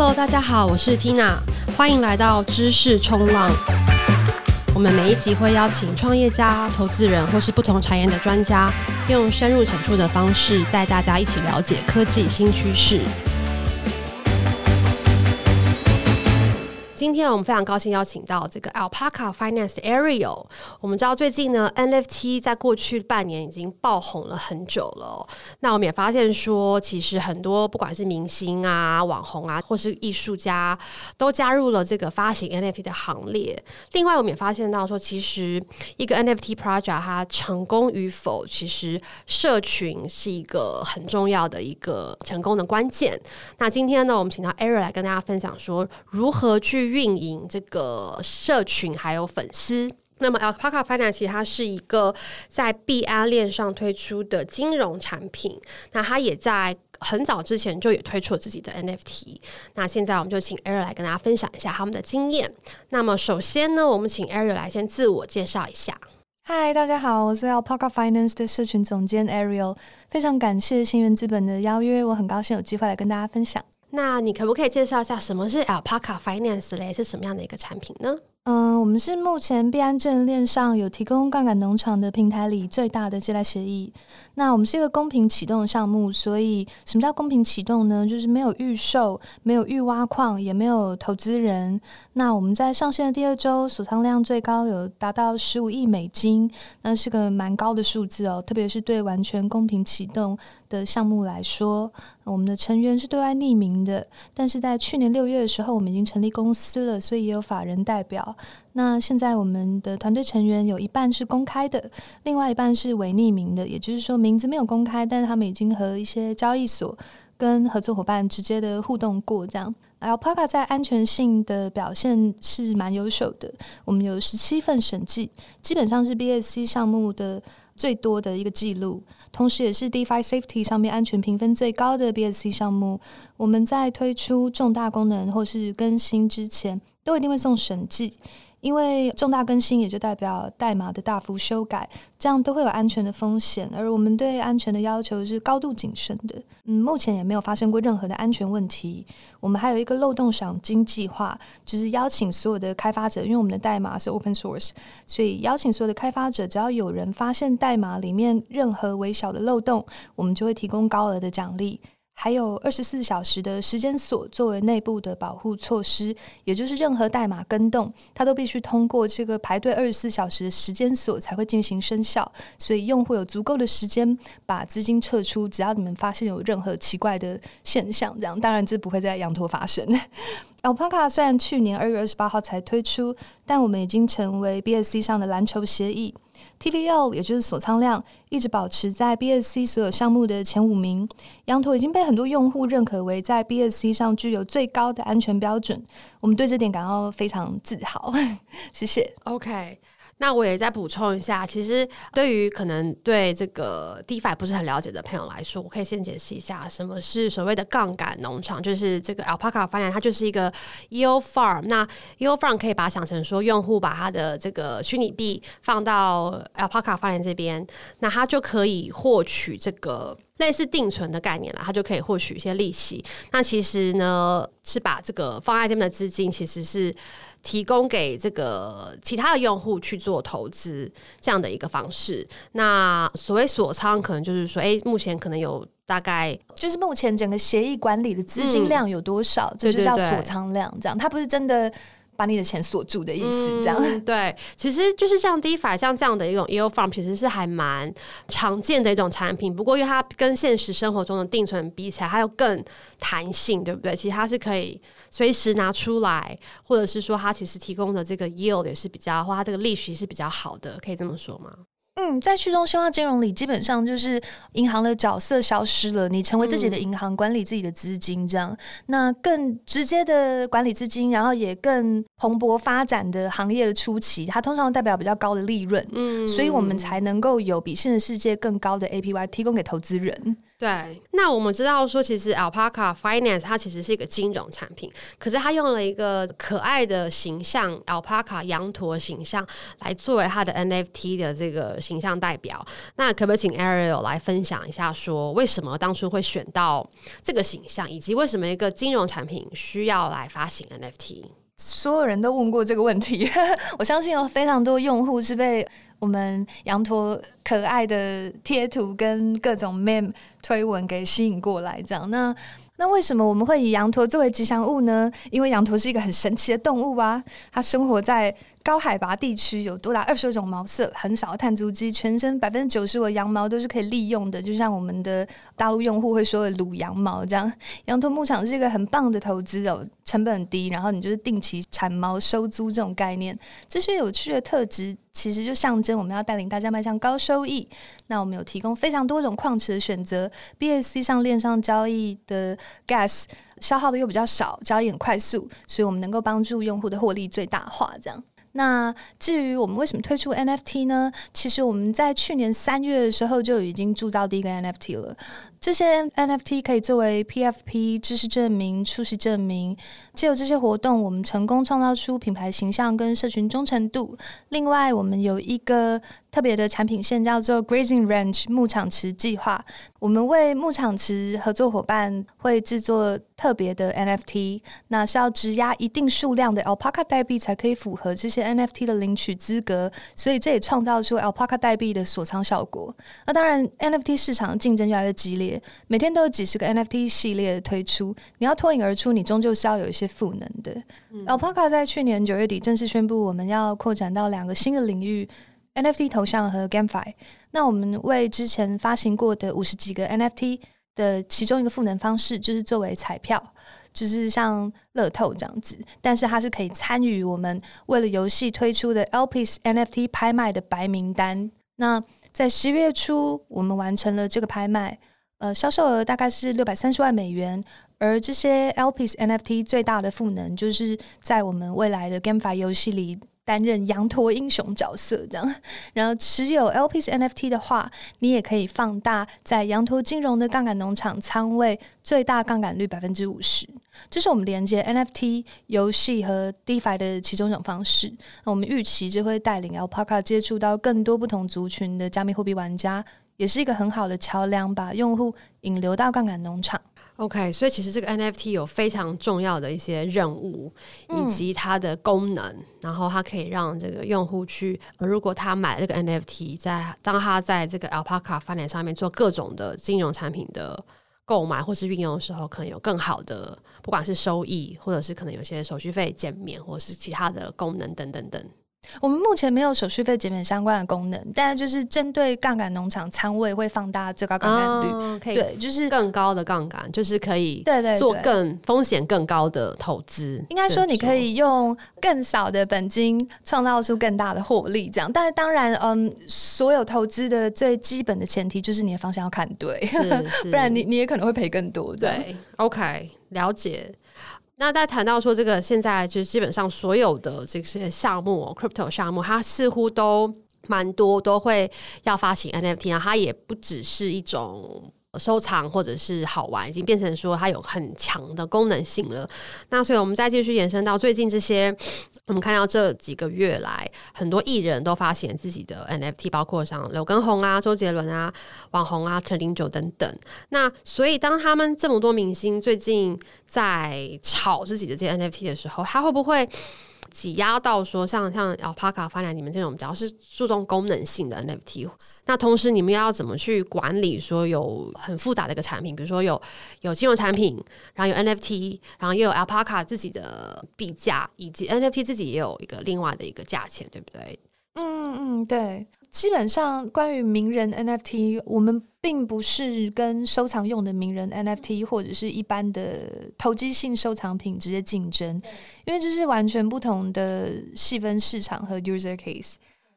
Hello，大家好，我是 Tina，欢迎来到知识冲浪。我们每一集会邀请创业家、投资人或是不同产业的专家，用深入浅出的方式带大家一起了解科技新趋势。今天我们非常高兴邀请到这个 Alpaca Finance Ariel。我们知道最近呢，NFT 在过去半年已经爆红了很久了。那我们也发现说，其实很多不管是明星啊、网红啊，或是艺术家，都加入了这个发行 NFT 的行列。另外，我们也发现到说，其实一个 NFT project 它成功与否，其实社群是一个很重要的一个成功的关键。那今天呢，我们请到 Ariel 来跟大家分享说，如何去。运营这个社群还有粉丝，那么 Alpaca Finance 其实它是一个在币安链上推出的金融产品，那它也在很早之前就也推出了自己的 NFT。那现在我们就请 Ariel 来跟大家分享一下他们的经验。那么首先呢，我们请 Ariel 来先自我介绍一下。嗨，大家好，我是 Alpaca Finance 的社群总监 Ariel，非常感谢新源资本的邀约，我很高兴有机会来跟大家分享。那你可不可以介绍一下什么是 Alpaca Finance 嘞？是什么样的一个产品呢？嗯，我们是目前币安证链上有提供杠杆农场的平台里最大的借贷协议。那我们是一个公平启动的项目，所以什么叫公平启动呢？就是没有预售、没有预挖矿、也没有投资人。那我们在上线的第二周，锁仓量最高有达到十五亿美金，那是个蛮高的数字哦。特别是对完全公平启动的项目来说，我们的成员是对外匿名的，但是在去年六月的时候，我们已经成立公司了，所以也有法人代表。那现在我们的团队成员有一半是公开的，另外一半是伪匿名的，也就是说明名字没有公开，但是他们已经和一些交易所跟合作伙伴直接的互动过。这样，Alpaca 在安全性的表现是蛮优秀的，我们有十七份审计，基本上是 BSC 项目的最多的一个记录，同时也是 DeFi Safety 上面安全评分最高的 BSC 项目。我们在推出重大功能或是更新之前，都一定会送审计，因为重大更新也就代表代码的大幅修改，这样都会有安全的风险，而我们对安全的要求是高度谨慎的。嗯，目前也没有发生过任何的安全问题。我们还有一个漏洞赏金计划，就是邀请所有的开发者，因为我们的代码是 open source，所以邀请所有的开发者，只要有人发现代码里面任何微小的漏洞，我们就会提供高额的奖励。还有二十四小时的时间锁作为内部的保护措施，也就是任何代码更动，它都必须通过这个排队二十四小时的时间锁才会进行生效。所以用户有足够的时间把资金撤出，只要你们发现有任何奇怪的现象，这样当然这不会在羊驼发生。Alpaca 虽然去年二月二十八号才推出，但我们已经成为 BSC 上的蓝筹协议。TVL 也就是锁仓量一直保持在 BSC 所有项目的前五名，羊驼已经被很多用户认可为在 BSC 上具有最高的安全标准，我们对这点感到非常自豪。谢谢。OK。那我也再补充一下，其实对于可能对这个 DeFi 不是很了解的朋友来说，我可以先解释一下什么是所谓的杠杆农场，就是这个 Alpaca f i n a n 它就是一个 Yield Farm。那 Yield Farm 可以把它想成说，用户把他的这个虚拟币放到 Alpaca f i n a n 这边，那他就可以获取这个类似定存的概念啦，他就可以获取一些利息。那其实呢，是把这个放在这边的资金其实是。提供给这个其他的用户去做投资这样的一个方式。那所谓锁仓，可能就是说，哎，目前可能有大概就是目前整个协议管理的资金量有多少，嗯、这就叫锁仓量。这样，它不是真的。把你的钱锁住的意思，这样、嗯、对，其实就是像 DeFi 像这样的一种 Farm，其实是还蛮常见的一种产品。不过，因为它跟现实生活中的定存比起来，它有更弹性，对不对？其实它是可以随时拿出来，或者是说它其实提供的这个 Yield 也是比较，或它这个利息是比较好的，可以这么说吗？嗯，在去中心化金融里，基本上就是银行的角色消失了，你成为自己的银行，管理自己的资金，这样、嗯。那更直接的管理资金，然后也更蓬勃发展的行业的初期，它通常代表比较高的利润，嗯，所以我们才能够有比现实世界更高的 APY 提供给投资人。对，那我们知道说，其实 Alpaca Finance 它其实是一个金融产品，可是它用了一个可爱的形象 Alpaca 羊驼形象来作为它的 NFT 的这个形象代表。那可不可以请 Ariel 来分享一下，说为什么当初会选到这个形象，以及为什么一个金融产品需要来发行 NFT？所有人都问过这个问题，我相信有非常多用户是被我们羊驼可爱的贴图跟各种 mem 推文给吸引过来，这样。那那为什么我们会以羊驼作为吉祥物呢？因为羊驼是一个很神奇的动物啊，它生活在高海拔地区，有多达二十二种毛色，很少碳足迹，全身百分之九十五的羊毛都是可以利用的，就像我们的大陆用户会说的卤羊毛这样。羊驼牧场是一个很棒的投资哦，成本很低，然后你就是定期产毛收租这种概念，这些有趣的特质其实就象征我们要带领大家迈向高收益。那我们有提供非常多种矿池的选择，BSC 上链上交易的 gas 消耗的又比较少，交易很快速，所以我们能够帮助用户的获利最大化这样。那至于我们为什么推出 NFT 呢？其实我们在去年三月的时候就已经铸造第一个 NFT 了。这些 NFT 可以作为 PFP 知识证明、出席证明。借由这些活动，我们成功创造出品牌形象跟社群忠诚度。另外，我们有一个特别的产品线，叫做 Grazing Ranch 牧场池计划。我们为牧场池合作伙伴会制作特别的 NFT，那是要质押一定数量的 Alpaca 代币才可以符合这些 NFT 的领取资格。所以这也创造出 Alpaca 代币的锁仓效果。那当然，NFT 市场竞争越来越激烈。每天都有几十个 NFT 系列的推出，你要脱颖而出，你终究是要有一些赋能的。嗯、Alpaca 在去年九月底正式宣布，我们要扩展到两个新的领域：NFT 头像和 GameFi。那我们为之前发行过的五十几个 NFT 的其中一个赋能方式，就是作为彩票，就是像乐透这样子，但是它是可以参与我们为了游戏推出的 LPs NFT 拍卖的白名单。那在十月初，我们完成了这个拍卖。呃，销售额大概是六百三十万美元，而这些 LPs NFT 最大的赋能，就是在我们未来的 GameFi 游戏里担任羊驼英雄角色，这样。然后持有 LPs NFT 的话，你也可以放大在羊驼金融的杠杆农场仓位最大杠杆率百分之五十。这是我们连接 NFT 游戏和 DeFi 的其中一种方式。那我们预期就会带领 Alpaca 接触到更多不同族群的加密货币玩家。也是一个很好的桥梁，把用户引流到杠杆农场。OK，所以其实这个 NFT 有非常重要的一些任务以及它的功能，嗯、然后它可以让这个用户去，如果他买这个 NFT，在当他在这个 Alpaca Finance 上面做各种的金融产品的购买或是运用的时候，可能有更好的，不管是收益，或者是可能有些手续费减免，或是其他的功能等等等。我们目前没有手续费减免相关的功能，但是就是针对杠杆农场仓位会放大最高杠杆率，哦、可以对，就是更高的杠杆，就是可以对对做更风险更高的投资。应该说你可以用更少的本金创造出更大的获利，这样。但是当然，嗯，所有投资的最基本的前提就是你的方向要看对，不然你你也可能会赔更多。对，OK，了解。那在谈到说这个，现在就是基本上所有的这些项目，crypto 项目，它似乎都蛮多都会要发行 NFT 啊，它也不只是一种。收藏或者是好玩，已经变成说它有很强的功能性了。那所以我们再继续延伸到最近这些，我们看到这几个月来，很多艺人都发现自己的 NFT，包括像刘畊宏啊、周杰伦啊、网红啊、陈零九等等。那所以当他们这么多明星最近在炒自己的这些 NFT 的时候，他会不会？挤压到说像像 Alpaca 发展你们这种比较是注重功能性的 NFT，那同时你们要怎么去管理说有很复杂的一个产品，比如说有有金融产品，然后有 NFT，然后又有 Alpaca 自己的币价，以及 NFT 自己也有一个另外的一个价钱，对不对？嗯嗯，对。基本上关于名人 NFT，我们并不是跟收藏用的名人 NFT 或者是一般的投机性收藏品直接竞争，因为这是完全不同的细分市场和 user case。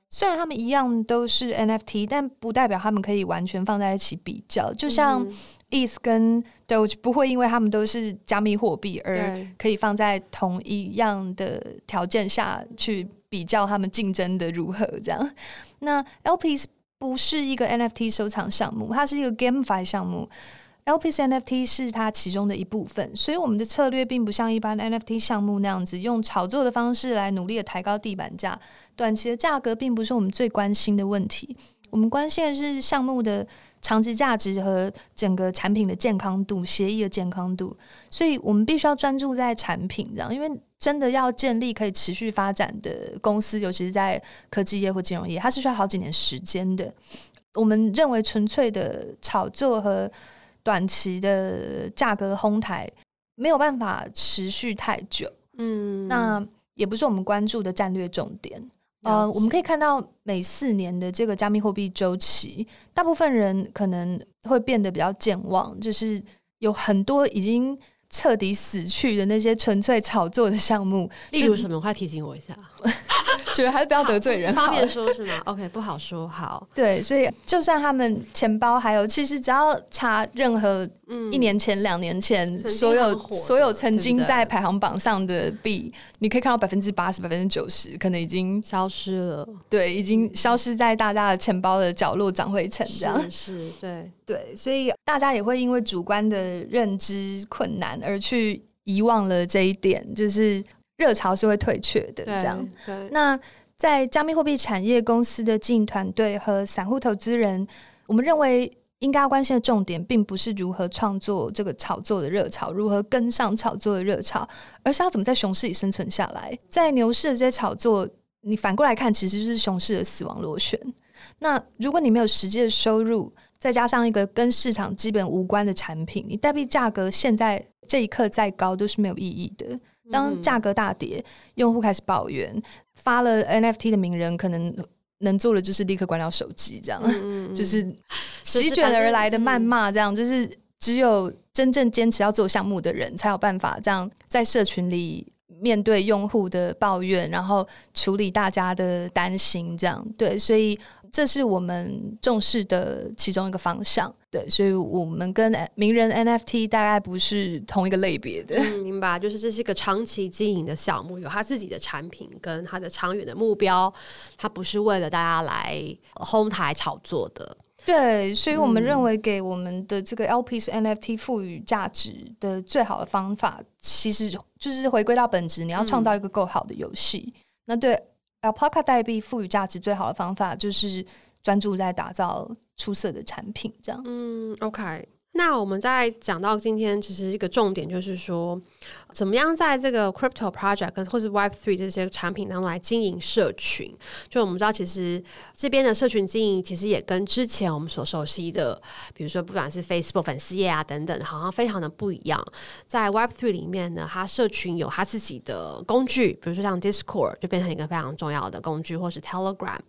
虽然他们一样都是 NFT，但不代表他们可以完全放在一起比较。就像 ETH 跟 Doge 不会因为他们都是加密货币而可以放在同一样的条件下去比较他们竞争的如何这样。那 LPs 不是一个 NFT 收藏项目，它是一个 GameFi 项目。LPs NFT 是它其中的一部分，所以我们的策略并不像一般 NFT 项目那样子用炒作的方式来努力的抬高地板价。短期的价格并不是我们最关心的问题，我们关心的是项目的长期价值和整个产品的健康度、协议的健康度。所以我们必须要专注在产品，上，因为真的要建立可以持续发展的公司，尤其是在科技业或金融业，它是需要好几年时间的。我们认为纯粹的炒作和短期的价格哄抬没有办法持续太久，嗯，那也不是我们关注的战略重点。呃，我们可以看到每四年的这个加密货币周期，大部分人可能会变得比较健忘，就是有很多已经彻底死去的那些纯粹炒作的项目，例如什么？快提醒我一下。觉得还是不要得罪人，方便说是吗？OK，不好说。好，对，所以就算他们钱包还有，其实只要查任何一年前、两年前所有所有曾经在排行榜上的币，你可以看到百分之八十、百分之九十可能已经消失了。对，已经消失在大家的钱包的角落，长灰尘这样。是，是，对对，所以大家也会因为主观的认知困难而去遗忘了这一点，就是。热潮是会退却的，这样。那在加密货币产业公司的经营团队和散户投资人，我们认为应该要关心的重点，并不是如何创作这个炒作的热潮，如何跟上炒作的热潮，而是要怎么在熊市里生存下来。在牛市的这些炒作，你反过来看，其实就是熊市的死亡螺旋。那如果你没有实际的收入，再加上一个跟市场基本无关的产品，你代币价格现在这一刻再高，都是没有意义的。当价格大跌，用户开始抱怨，发了 NFT 的名人可能能做的就是立刻关掉手机，这样、嗯、就是席卷而来的谩骂，这样就是只有真正坚持要做项目的人才有办法这样在社群里面对用户的抱怨，然后处理大家的担心，这样对，所以。这是我们重视的其中一个方向，对，所以我们跟名人 NFT 大概不是同一个类别的。明白，就是这是一个长期经营的项目，有他自己的产品跟他的长远的目标，他不是为了大家来哄抬炒作的。对，所以我们认为给我们的这个 LPs NFT 赋予价值的最好的方法，其实就是回归到本质，你要创造一个够好的游戏。嗯、那对。Alpaca 代币赋予价值最好的方法就是专注在打造出色的产品，这样。嗯，OK。那我们在讲到今天，其实一个重点就是说，怎么样在这个 crypto project 或者 Web Three 这些产品当中来经营社群。就我们知道，其实这边的社群经营其实也跟之前我们所熟悉的，比如说不管是 Facebook 粉丝页啊等等，好像非常的不一样。在 Web Three 里面呢，它社群有它自己的工具，比如说像 Discord 就变成一个非常重要的工具，或是 Telegram。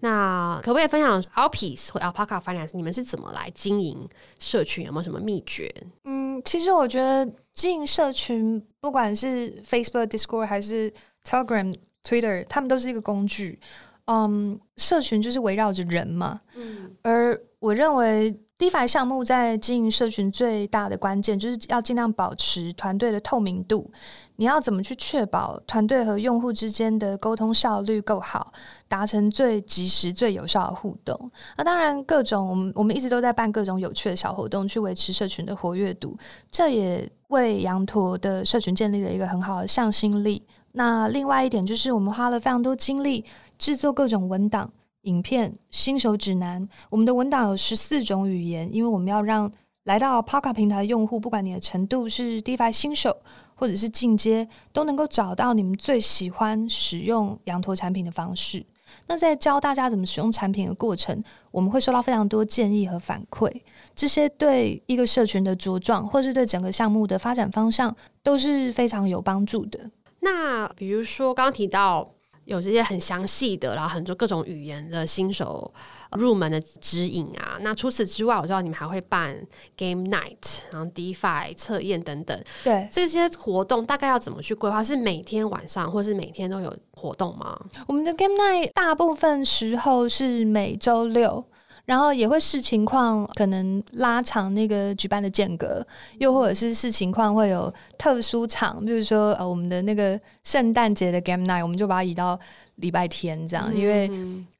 那可不可以分享 LPs 或 Alpaca Finance 你们是怎么来经营社群？有没有什么秘诀？嗯，其实我觉得进社群，不管是 Facebook、Discord 还是 Telegram、Twitter，他们都是一个工具。嗯，社群就是围绕着人嘛。嗯，而我认为 DeFi 项目在经营社群最大的关键，就是要尽量保持团队的透明度。你要怎么去确保团队和用户之间的沟通效率够好，达成最及时、最有效的互动？那当然，各种我们我们一直都在办各种有趣的小活动，去维持社群的活跃度。这也为羊驼的社群建立了一个很好的向心力。那另外一点就是，我们花了非常多精力制作各种文档、影片、新手指南。我们的文档有十四种语言，因为我们要让来到 p o c a 平台的用户，不管你的程度是 DeFi 新手，或者是进阶，都能够找到你们最喜欢使用羊驼产品的方式。那在教大家怎么使用产品的过程，我们会收到非常多建议和反馈，这些对一个社群的茁壮，或是对整个项目的发展方向，都是非常有帮助的。那比如说，刚刚提到。有这些很详细的，然后很多各种语言的新手入门的指引啊。那除此之外，我知道你们还会办 Game Night，然后 DeFi 测验等等。对，这些活动大概要怎么去规划？是每天晚上，或是每天都有活动吗？我们的 Game Night 大部分时候是每周六。然后也会视情况，可能拉长那个举办的间隔，又或者是视情况会有特殊场，比如说呃，我们的那个圣诞节的 Game Night，我们就把它移到礼拜天这样，嗯、因为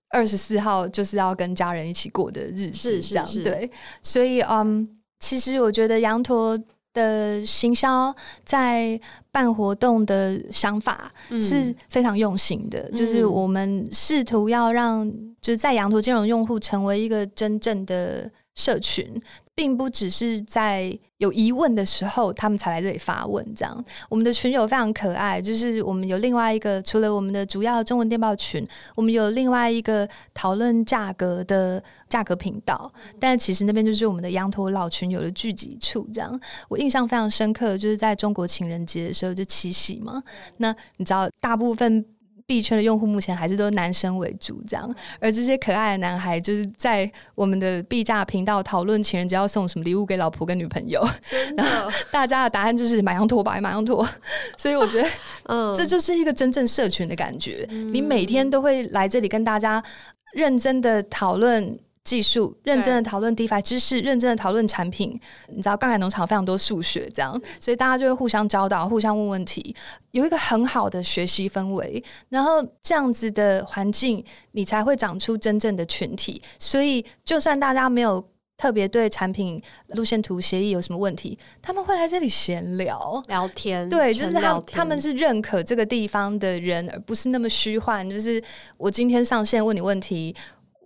二十四号就是要跟家人一起过的日子，这样对。所以，嗯，其实我觉得羊驼的行销在办活动的想法是非常用心的，嗯、就是我们试图要让就是在羊驼金融用户成为一个真正的社群。并不只是在有疑问的时候，他们才来这里发问。这样，我们的群友非常可爱。就是我们有另外一个，除了我们的主要中文电报群，我们有另外一个讨论价格的价格频道。但其实那边就是我们的羊驼老群友的聚集处。这样，我印象非常深刻，就是在中国情人节的时候，就七夕嘛。那你知道，大部分。币圈的用户目前还是都男生为主，这样，而这些可爱的男孩就是在我们的币价频道讨论情人节要送什么礼物给老婆跟女朋友，然后大家的答案就是买羊驼吧，买羊驼。所以我觉得，嗯，这就是一个真正社群的感觉。你每天都会来这里跟大家认真的讨论。技术认真的讨论 DeFi 知识，认真的讨论产品。你知道，杠杆农场非常多数学，这样，所以大家就会互相教导，互相问问题，有一个很好的学习氛围。然后这样子的环境，你才会长出真正的群体。所以，就算大家没有特别对产品路线图协议有什么问题，他们会来这里闲聊聊天。对，就是他他们是认可这个地方的人，而不是那么虚幻。就是我今天上线问你问题。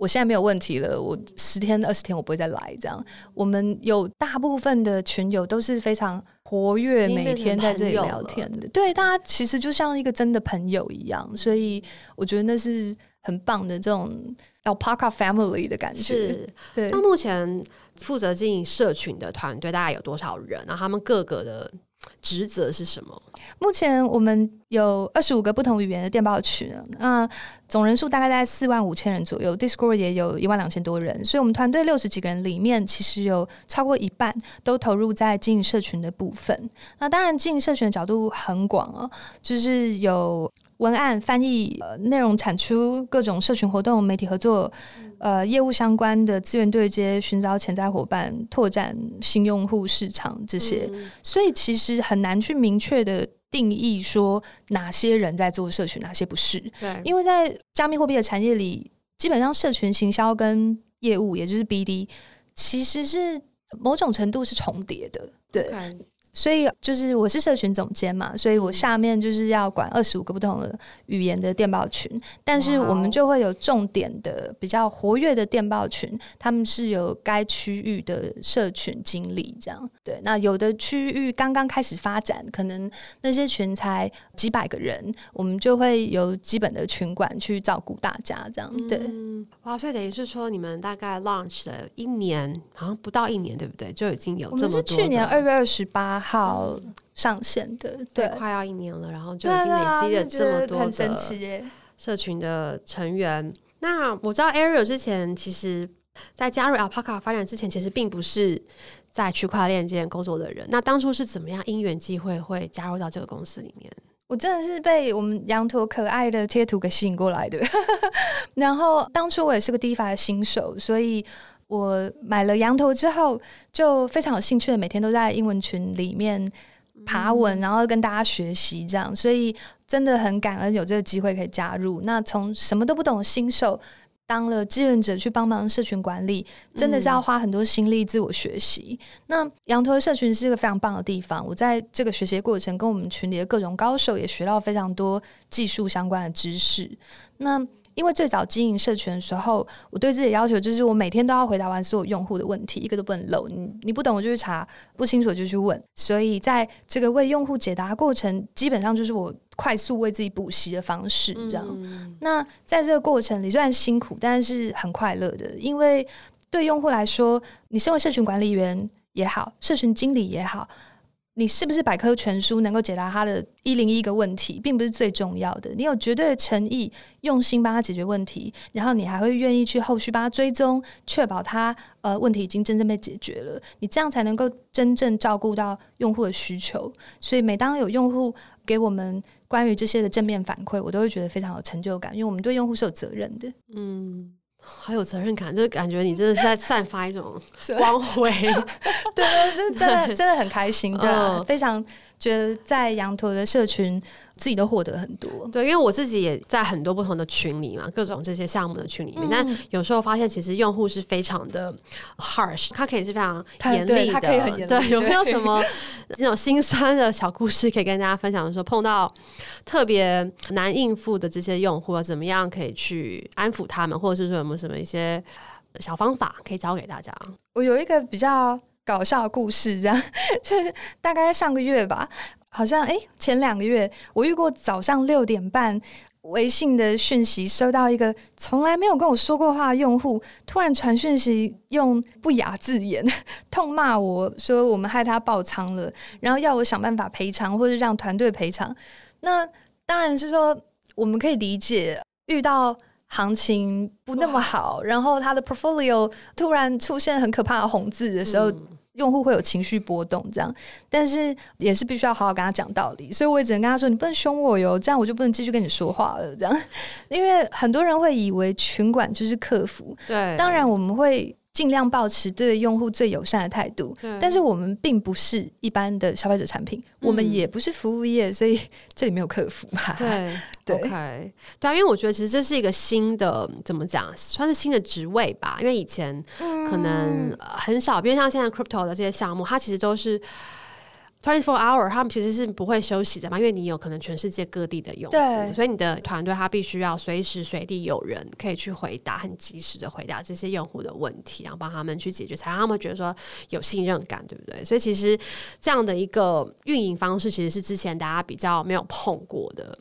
我现在没有问题了，我十天二十天我不会再来这样。我们有大部分的群友都是非常活跃，每天在这里聊天的。对，大家其实就像一个真的朋友一样，所以我觉得那是很棒的这种 Alpaca Family 的感觉。是，对。那目前负责经营社群的团队大概有多少人？然后他们各个的。职责是什么？目前我们有二十五个不同语言的电报群，那总人数大概在四万五千人左右，Discord 也有一万两千多人，所以我们团队六十几个人里面，其实有超过一半都投入在经营社群的部分。那当然，经营社群的角度很广哦，就是有。文案翻译、呃、内容产出、各种社群活动、媒体合作、呃，业务相关的资源对接、寻找潜在伙伴、拓展新用户市场这些，嗯、所以其实很难去明确的定义说哪些人在做社群，哪些不是。对，因为在加密货币的产业里，基本上社群行销跟业务，也就是 BD，其实是某种程度是重叠的。对。所以就是我是社群总监嘛，所以我下面就是要管二十五个不同的语言的电报群，但是我们就会有重点的比较活跃的电报群，他们是有该区域的社群经理这样。对，那有的区域刚刚开始发展，可能那些群才几百个人，我们就会有基本的群管去照顾大家这样。对，嗯、哇，所以等于是说你们大概 launch 了一年，好像不到一年，对不对？就已经有这么多。我们是去年二月二十八。好上线的，对，快要一年了，然后就已经累积了这么多的社群的成员。那我知道 Ariel 之前其实，在加入 Alpaca 发展之前，其实并不是在区块链界工作的人。那当初是怎么样因缘际会会加入到这个公司里面？我真的是被我们羊驼可爱的贴图给吸引过来的。然后当初我也是个 DeFi 的新手，所以。我买了羊驼之后，就非常有兴趣的，每天都在英文群里面爬文，然后跟大家学习这样，所以真的很感恩有这个机会可以加入。那从什么都不懂的新手，当了志愿者去帮忙社群管理，真的是要花很多心力自我学习。嗯、那羊驼社群是一个非常棒的地方，我在这个学习过程跟我们群里的各种高手也学到非常多技术相关的知识。那因为最早经营社群的时候，我对自己的要求就是我每天都要回答完所有用户的问题，一个都不能漏。你你不懂我就去查，不清楚就去问。所以在这个为用户解答过程，基本上就是我快速为自己补习的方式，这样。嗯、那在这个过程里，虽然辛苦，但是很快乐的，因为对用户来说，你身为社群管理员也好，社群经理也好。你是不是百科全书能够解答他的一零一个问题，并不是最重要的。你有绝对的诚意，用心帮他解决问题，然后你还会愿意去后续帮他追踪，确保他呃问题已经真正被解决了。你这样才能够真正照顾到用户的需求。所以每当有用户给我们关于这些的正面反馈，我都会觉得非常有成就感，因为我们对用户是有责任的。嗯。好有责任感，就是感觉你真的是在散发一种 光辉，对，对，真的真的真的很开心，对、非常觉得在羊驼的社群自己都获得很多。对，因为我自己也在很多不同的群里嘛，各种这些项目的群里面，嗯、但有时候发现其实用户是非常的 harsh，他可以是非常严厉的。对，有没有什么那种心酸的小故事可以跟大家分享？说碰到特别难应付的这些用户，怎么样可以去安抚他们，或者是说有没有什么一些小方法可以教给大家？我有一个比较。搞笑故事，这样 就是大概上个月吧，好像哎、前两个月我遇过早上六点半微信的讯息，收到一个从来没有跟我说过话的用户突然传讯息，用不雅字眼 痛骂我说我们害他爆仓了，然后要我想办法赔偿或者让团队赔偿。那当然是说我们可以理解，遇到行情不那么好，然后他的 portfolio 突然出现很可怕的红字的时候。嗯用户会有情绪波动，这样，但是也是必须要好好跟他讲道理，所以我也只能跟他说：“你不能凶我哟，这样我就不能继续跟你说话了。”这样，因为很多人会以为群管就是客服，对，当然我们会。尽量保持对用户最友善的态度，但是我们并不是一般的消费者产品，嗯、我们也不是服务业，所以这里没有客服吧。对 对，OK，对啊，因为我觉得其实这是一个新的，怎么讲，算是新的职位吧。因为以前可能很少，比如像现在 crypto 的这些项目，它其实都是。Twenty four hour，他们其实是不会休息的嘛，因为你有可能全世界各地的用户，所以你的团队他必须要随时随地有人可以去回答，很及时的回答这些用户的问题，然后帮他们去解决，才让他们觉得说有信任感，对不对？所以其实这样的一个运营方式，其实是之前大家比较没有碰过的。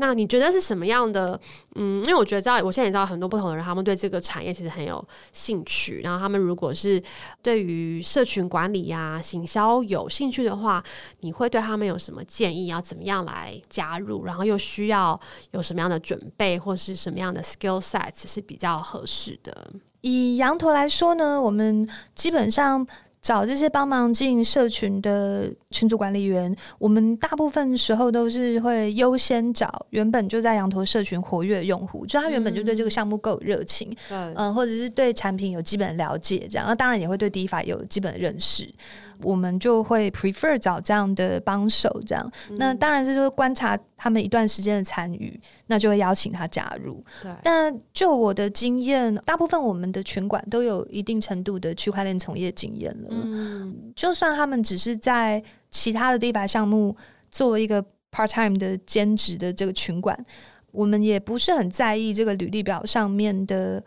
那你觉得是什么样的？嗯，因为我觉得知道，我现在也知道很多不同的人，他们对这个产业其实很有兴趣。然后他们如果是对于社群管理呀、行销有兴趣的话，你会对他们有什么建议？要怎么样来加入？然后又需要有什么样的准备，或是什么样的 skill sets 是比较合适的？以羊驼来说呢，我们基本上。找这些帮忙进社群的群组管理员，我们大部分时候都是会优先找原本就在羊驼社群活跃的用户，就他原本就对这个项目够有热情，嗯、呃，或者是对产品有基本的了解，这样，那当然也会对第一法有基本的认识。我们就会 prefer 找这样的帮手，这样。嗯、那当然是说观察他们一段时间的参与，那就会邀请他加入。对。但就我的经验，大部分我们的群管都有一定程度的区块链从业经验了。嗯。就算他们只是在其他的 DeFi 项目做一个 part time 的兼职的这个群管，我们也不是很在意这个履历表上面的。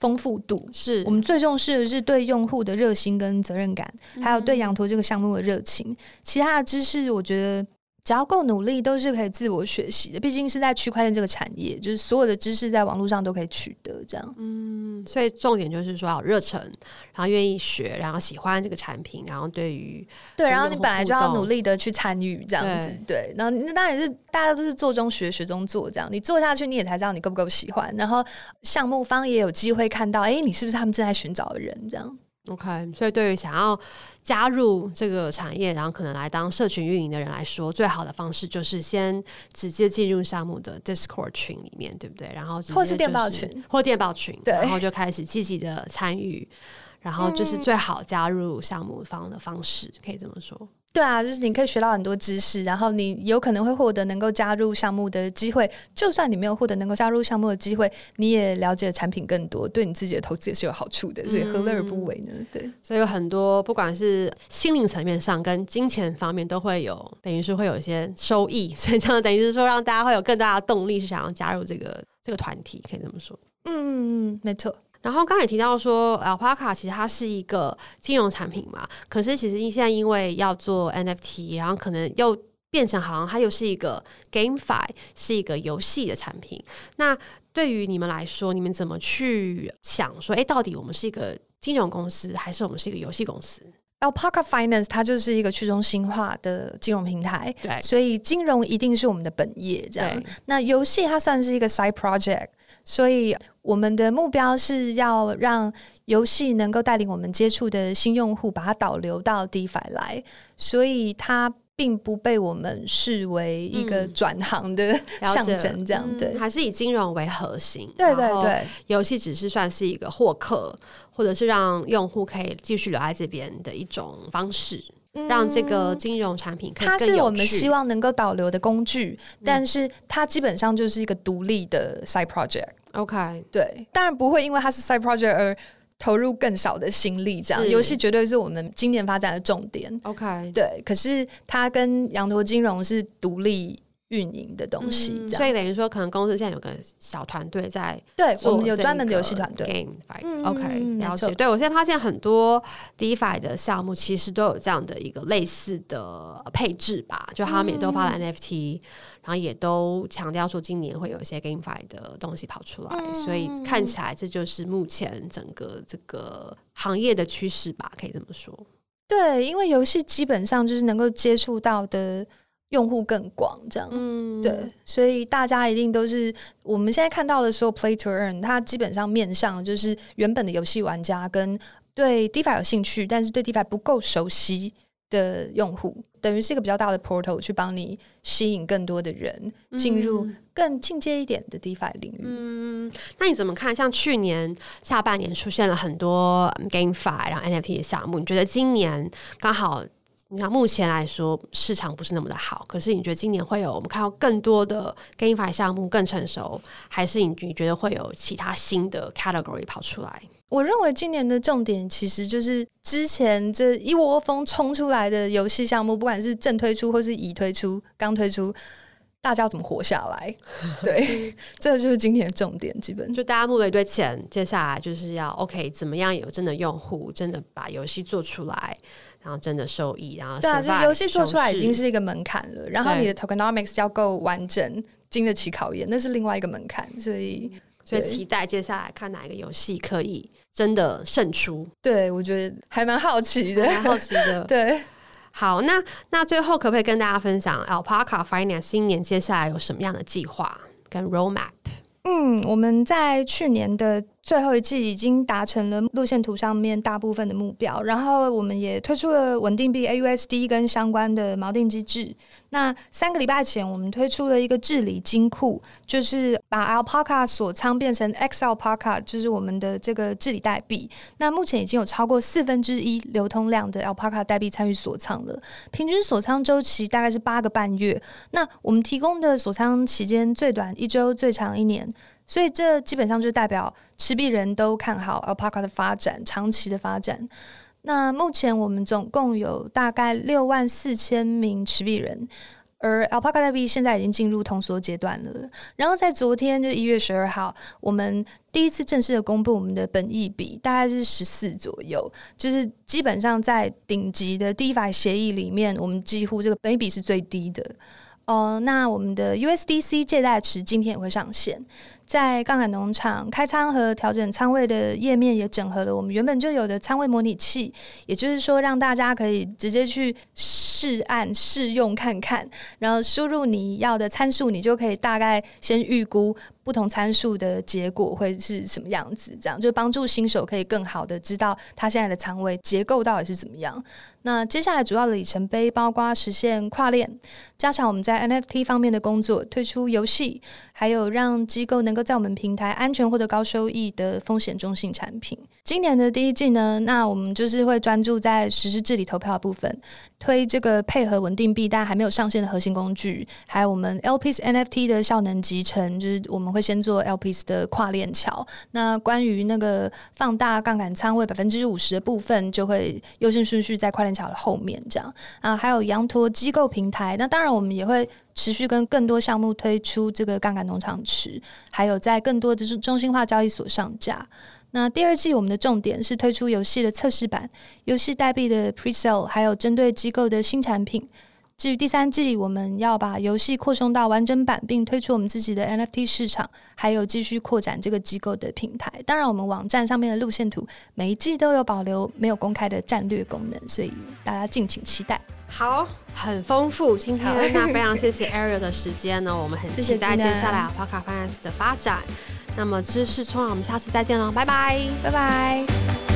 丰富度是我们最重视的，是对用户的热心跟责任感，还有对羊驼这个项目的热情。其他的知识，我觉得。只要够努力，都是可以自我学习的。毕竟是在区块链这个产业，就是所有的知识在网络上都可以取得。这样，嗯，所以重点就是说要有热忱，然后愿意学，然后喜欢这个产品，然后对于对，然后你本来就要努力的去参与这样子，对。对然后那当然是大家都是做中学，学中做这样。你做下去，你也才知道你够不够喜欢。然后项目方也有机会看到，哎，你是不是他们正在寻找的人？这样。OK，所以对于想要加入这个产业，然后可能来当社群运营的人来说，最好的方式就是先直接进入项目的 Discord 群里面，对不对？然后、就是、或是电报群，或电报群，对，然后就开始积极的参与，然后就是最好加入项目方的方式，嗯、可以这么说。对啊，就是你可以学到很多知识，然后你有可能会获得能够加入项目的机会。就算你没有获得能够加入项目的机会，你也了解产品更多，对你自己的投资也是有好处的。所以何乐而不为呢？对，所以有很多不管是心灵层面上跟金钱方面都会有，等于是会有一些收益。所以这样等于是说，让大家会有更大的动力，是想要加入这个这个团体，可以这么说。嗯没错。然后刚才也提到说，Alpaca 其实它是一个金融产品嘛，可是其实现在因为要做 NFT，然后可能又变成好像它又是一个 GameFi，是一个游戏的产品。那对于你们来说，你们怎么去想说，哎，到底我们是一个金融公司，还是我们是一个游戏公司？Alpaca Finance 它就是一个去中心化的金融平台，对，所以金融一定是我们的本业，这样。那游戏它算是一个 side project。所以我们的目标是要让游戏能够带领我们接触的新用户，把它导流到 DeFi 来，所以它并不被我们视为一个转行的象征，这样对、嗯，还是以金融为核心。对对对，游戏只是算是一个获客，或者是让用户可以继续留在这边的一种方式。让这个金融产品可以更有趣。它是我们希望能够导流的工具，但是它基本上就是一个独立的 side project。OK，对，当然不会因为它是 side project 而投入更少的心力。这样游戏绝对是我们今年发展的重点。OK，对，可是它跟羊驼金融是独立。运营的东西，嗯，所以等于说，可能公司现在有个小团队在，对，我们有专门的游戏团队。Game OK，了解。对，我现在发现很多 DeFi 的项目其实都有这样的一个类似的配置吧，就他们也都发了 NFT，嗯，然后也都强调说今年会有一些 GameFi 的东西跑出来，嗯，所以看起来这就是目前整个这个行业的趋势吧，可以这么说。对，因为游戏基本上就是能够接触到的。用户更广，这样，嗯，对，所以大家一定都是我们现在看到的时候，Play to Earn，它基本上面向就是原本的游戏玩家跟对 DeFi 有兴趣，但是对 DeFi 不够熟悉的用户，等于是一个比较大的 portal 去帮你吸引更多的人进入更进阶一点的 DeFi 领域。嗯，那你怎么看？像去年下半年出现了很多 GameFi 然后 NFT 的项目，你觉得今年刚好？你看，目前来说市场不是那么的好，可是你觉得今年会有我们看到更多的 GameFi 项目更成熟，还是你你觉得会有其他新的 category 跑出来？我认为今年的重点其实就是之前这一窝蜂冲出来的游戏项目，不管是正推出或是已推出、刚推出，大家要怎么活下来？对，这就是今年的重点。基本就大家募了一堆钱，接下来就是要 OK，怎么样有真的用户，真的把游戏做出来。然后真的受益，然后对啊，就游戏做出来已经是一个门槛了。然后你的 tokenomics 要够完整，经得起考验，那是另外一个门槛。所以，所以期待接下来看哪一个游戏可以真的胜出。对，我觉得还蛮好奇的，蛮好奇的。对，好，那那最后可不可以跟大家分享 Alpaca Finance 今年接下来有什么样的计划跟 roadmap？嗯，我们在去年的。最后一季已经达成了路线图上面大部分的目标，然后我们也推出了稳定币 AUSD 跟相关的锚定机制。那三个礼拜前，我们推出了一个治理金库，就是把 Alpaca 锁仓变成 XAlpaca，就是我们的这个治理代币。那目前已经有超过四分之一流通量的 Alpaca 代币参与锁仓了，平均锁仓周期大概是八个半月。那我们提供的锁仓期间最短一周，最长一年。所以这基本上就代表持币人都看好 Alpaca 的发展，长期的发展。那目前我们总共有大概六万四千名持币人，而 Alpaca 代币现在已经进入通缩阶段了。然后在昨天，就一月十二号，我们第一次正式的公布我们的本益比，大概是十四左右，就是基本上在顶级的 DeFi 协议里面，我们几乎这个本益比是最低的。哦，那我们的 USDC 借贷池今天也会上线。在杠杆农场开仓和调整仓位的页面也整合了我们原本就有的仓位模拟器，也就是说让大家可以直接去试按试用看看，然后输入你要的参数，你就可以大概先预估不同参数的结果会是什么样子，这样就帮助新手可以更好的知道他现在的仓位结构到底是怎么样。那接下来主要的里程碑包括实现跨链，加强我们在 NFT 方面的工作，推出游戏，还有让机构能能够在我们平台安全获得高收益的风险中性产品。今年的第一季呢，那我们就是会专注在实施治理投票的部分，推这个配合稳定币但还没有上线的核心工具，还有我们 LPs NFT 的效能集成，就是我们会先做 LPs 的跨链桥。那关于那个放大杠杆仓位百分之五十的部分，就会优先顺序在跨链桥的后面这样啊。还有羊驼机构平台，那当然我们也会。持续跟更多项目推出这个杠杆农场池，还有在更多的中心化交易所上架。那第二季我们的重点是推出游戏的测试版、游戏代币的 Presale，还有针对机构的新产品。至于第三季，我们要把游戏扩充到完整版，并推出我们自己的 NFT 市场，还有继续扩展这个机构的平台。当然，我们网站上面的路线图每一季都有保留没有公开的战略功能，所以大家敬请期待。好，很丰富。今天那非常谢谢 Ariel 的时间呢，我们很期待接下来 Alpaca Finance 的发展。那么知识冲浪，我们下次再见喽，拜拜，拜拜。